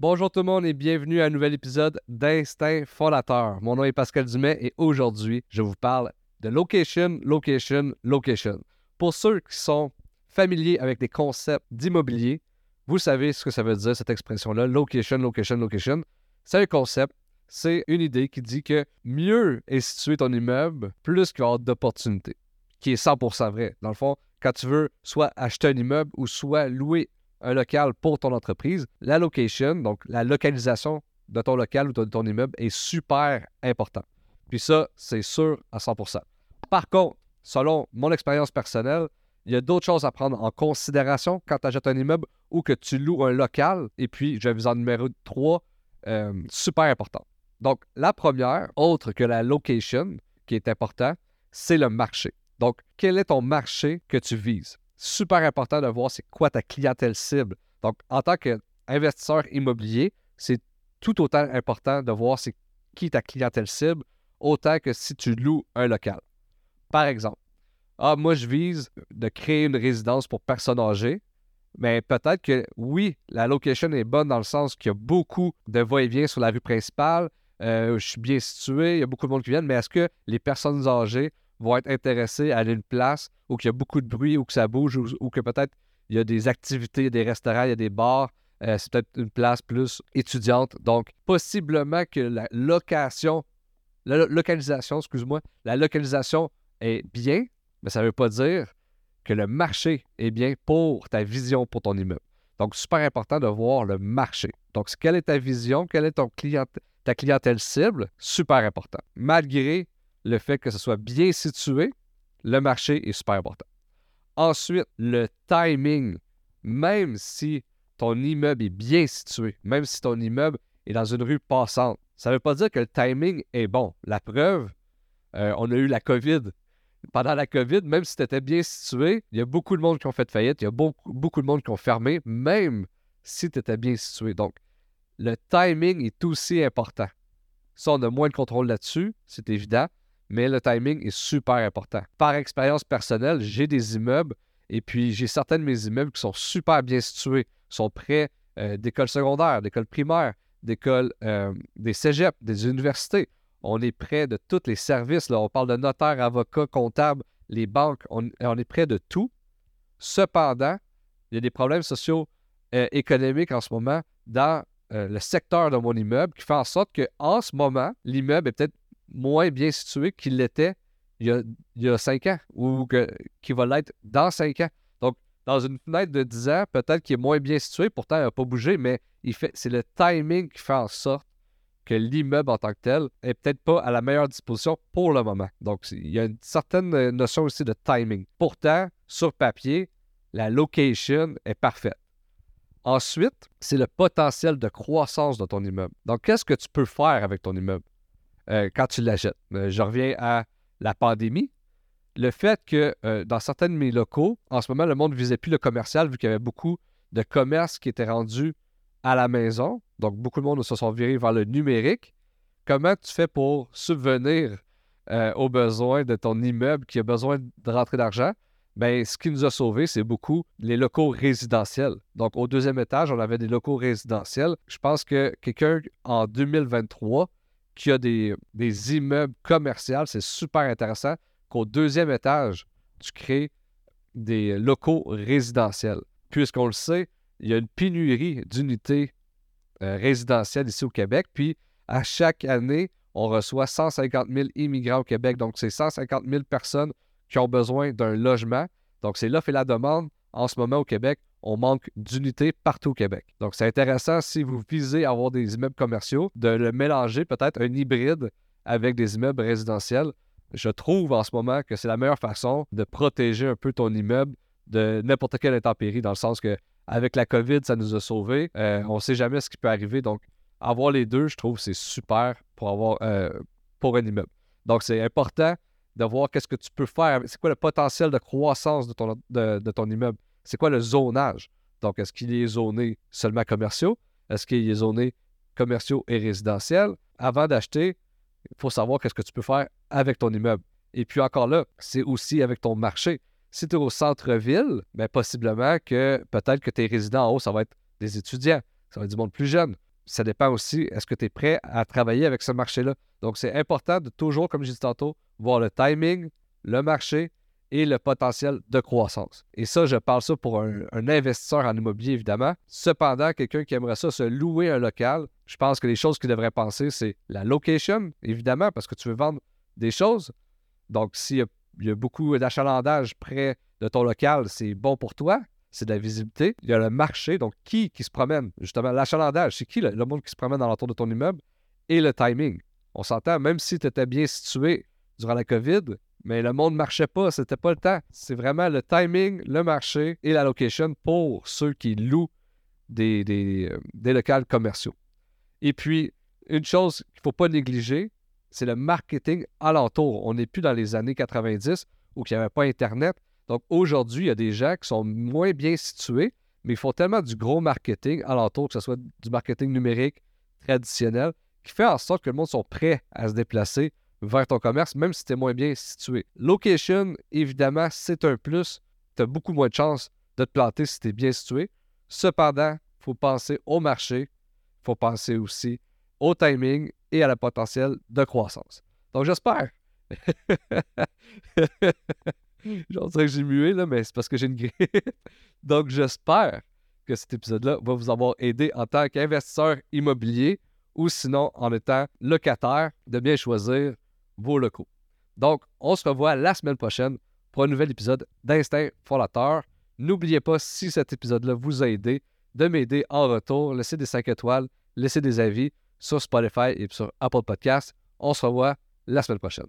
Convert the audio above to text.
Bonjour tout le monde et bienvenue à un nouvel épisode d'Instinct Fondateur. Mon nom est Pascal Dumais et aujourd'hui, je vous parle de location, location, location. Pour ceux qui sont familiers avec des concepts d'immobilier, vous savez ce que ça veut dire cette expression-là, location, location, location. C'est un concept, c'est une idée qui dit que mieux est situé ton immeuble, plus qu'il y aura d'opportunités, qui est 100% vrai. Dans le fond, quand tu veux soit acheter un immeuble ou soit louer un local pour ton entreprise, la location, donc la localisation de ton local ou de ton immeuble est super important. Puis ça, c'est sûr à 100%. Par contre, selon mon expérience personnelle, il y a d'autres choses à prendre en considération quand tu achètes un immeuble ou que tu loues un local. Et puis, je vais vous en numéro 3, euh, super important. Donc, la première, autre que la location, qui est important, c'est le marché. Donc, quel est ton marché que tu vises? Super important de voir c'est quoi ta clientèle cible. Donc, en tant qu'investisseur immobilier, c'est tout autant important de voir c'est qui ta clientèle cible, autant que si tu loues un local. Par exemple, ah, moi, je vise de créer une résidence pour personnes âgées, mais peut-être que oui, la location est bonne dans le sens qu'il y a beaucoup de va-et-vient sur la rue principale, euh, je suis bien situé, il y a beaucoup de monde qui viennent, mais est-ce que les personnes âgées vont être intéressés à aller une place où il y a beaucoup de bruit, où que ça bouge, ou, que peut-être il y a des activités, des restaurants, il y a des bars. Euh, c'est peut-être une place plus étudiante. Donc, possiblement que la location, la localisation, excuse-moi, la localisation est bien, mais ça ne veut pas dire que le marché est bien pour ta vision pour ton immeuble. Donc, super important de voir le marché. Donc, quelle est ta vision, quelle est ta clientèle cible? Super important. Malgré le fait que ce soit bien situé, le marché est super important. Ensuite, le timing. Même si ton immeuble est bien situé, même si ton immeuble est dans une rue passante, ça ne veut pas dire que le timing est bon. La preuve, euh, on a eu la COVID. Pendant la COVID, même si tu étais bien situé, il y a beaucoup de monde qui ont fait faillite, il y a beaucoup, beaucoup de monde qui ont fermé, même si tu étais bien situé. Donc, le timing est aussi important. Ça, on a moins de contrôle là-dessus, c'est évident mais le timing est super important. Par expérience personnelle, j'ai des immeubles et puis j'ai certains de mes immeubles qui sont super bien situés, sont près euh, d'écoles secondaires, d'écoles primaires, d'écoles, euh, des cégeps, des universités. On est près de tous les services. Là. On parle de notaires, avocats, comptables, les banques. On, est près de tout. Cependant, il y a des problèmes sociaux euh, économiques en ce moment dans le secteur de mon immeuble qui fait en sorte qu'en ce moment, l'immeuble est peut-être moins bien situé qu'il l'était il, y a, cinq ans ou qu'il va l'être dans cinq ans. Donc, dans une fenêtre de 10 ans, peut-être qu'il est moins bien situé, pourtant il n'a pas bougé, mais il c'est le timing qui fait en sorte que l'immeuble en tant que tel est peut-être pas à la meilleure disposition pour le moment. Donc, il y a une certaine notion aussi de timing. Pourtant, sur papier, la location est parfaite. Ensuite, c'est le potentiel de croissance de ton immeuble. Donc, qu'est-ce que tu peux faire avec ton immeuble? Euh, quand tu l'achètes. Euh, je reviens à la pandémie. Le fait que euh, dans certains de mes locaux, en ce moment, le monde ne visait plus le commercial vu qu'il y avait beaucoup de commerces qui étaient rendus à la maison. Donc, beaucoup de monde se sont virés vers le numérique. Comment tu fais pour subvenir aux besoins de ton immeuble qui a besoin de rentrer d'argent? Bien, ce qui nous a sauvés, c'est beaucoup les locaux résidentiels. Donc, au deuxième étage, on avait des locaux résidentiels. Je pense que quelqu'un en 2023 qui a des, immeubles commerciaux, c'est super intéressant qu'au deuxième étage, tu crées des locaux résidentiels. Puisqu'on le sait, il y a une pénurie d'unités euh, résidentielles ici au Québec. Puis, à chaque année, on reçoit 150 000 immigrants au Québec. Donc, c'est 150 000 personnes qui ont besoin d'un logement. Donc, c'est l'offre et la demande en ce moment au Québec on manque d'unités partout au Québec. Donc, c'est intéressant si vous visez avoir des immeubles commerciaux, de le mélanger peut-être un hybride avec des immeubles résidentiels. Je trouve en ce moment que c'est la meilleure façon de protéger un peu ton immeuble de n'importe quelle intempérie, dans le sens que avec la COVID, ça nous a sauvés. Euh, on ne sait jamais ce qui peut arriver. Donc, avoir les deux, je trouve, c'est super pour avoir euh, pour un immeuble. Donc, c'est important de voir qu'est-ce que tu peux faire. C'est quoi le potentiel de croissance de ton immeuble? C'est quoi le zonage? Donc, est-ce qu'il est zoné seulement commerciaux? Est-ce qu'il est zoné commerciaux et résidentiels? Avant d'acheter, il faut savoir qu'est-ce que tu peux faire avec ton immeuble. Et puis encore là, c'est aussi avec ton marché. Si tu es au centre-ville, bien, possiblement que peut-être que tes résidents en haut, ça va être des étudiants, ça va être du monde plus jeune. ça dépend aussi, est-ce que tu es prêt à travailler avec ce marché-là? Donc, c'est important de toujours, comme je disais tantôt, voir le timing, le marché et le potentiel de croissance. Et ça, je parle ça pour un, investisseur en immobilier, évidemment. Cependant, quelqu'un qui aimerait ça se louer un local, je pense que les choses qu'il devrait penser, c'est la location, évidemment, parce que tu veux vendre des choses. Donc, s'il y, a beaucoup d'achalandage près de ton local, c'est bon pour toi. C'est de la visibilité. Il y a le marché, donc qui qui se promène? Justement, l'achalandage, c'est qui le, le monde qui se promène l'entour de ton immeuble? Et le timing. On s'entend, même si tu étais bien situé durant la COVID, mais le monde ne marchait pas, c'était pas le temps. C'est vraiment le timing, le marché et la location pour ceux qui louent des, des, euh, locales commerciaux. Et puis, une chose qu'il ne faut pas négliger, c'est le marketing alentour. On n'est plus dans les années 90 où il n'y avait pas Internet. Donc aujourd'hui, il y a des gens qui sont moins bien situés, mais ils font tellement du gros marketing alentour, que ce soit du marketing numérique traditionnel, qui fait en sorte que le monde sont prêts à se déplacer vers ton commerce, même si tu es moins bien situé. Location, évidemment, c'est un plus. Tu as beaucoup moins de chances de te planter si tu es bien situé. Cependant, il faut penser au marché, il faut penser aussi au timing et à la potentiel de croissance. Donc, j'espère. J'en sais que j'ai mué, là, mais c'est parce que j'ai une grippe. Donc, j'espère que cet épisode-là va vous avoir aidé en tant qu'investisseur immobilier ou sinon en étant locataire de bien choisir vos locaux. Donc, on se revoit la semaine prochaine pour un nouvel épisode d'Instinct Fondateur. N'oubliez pas, si cet épisode-là vous a aidé, de m'aider en retour, laissez des 5 étoiles, laissez des avis sur Spotify et sur Apple Podcasts. On se revoit la semaine prochaine.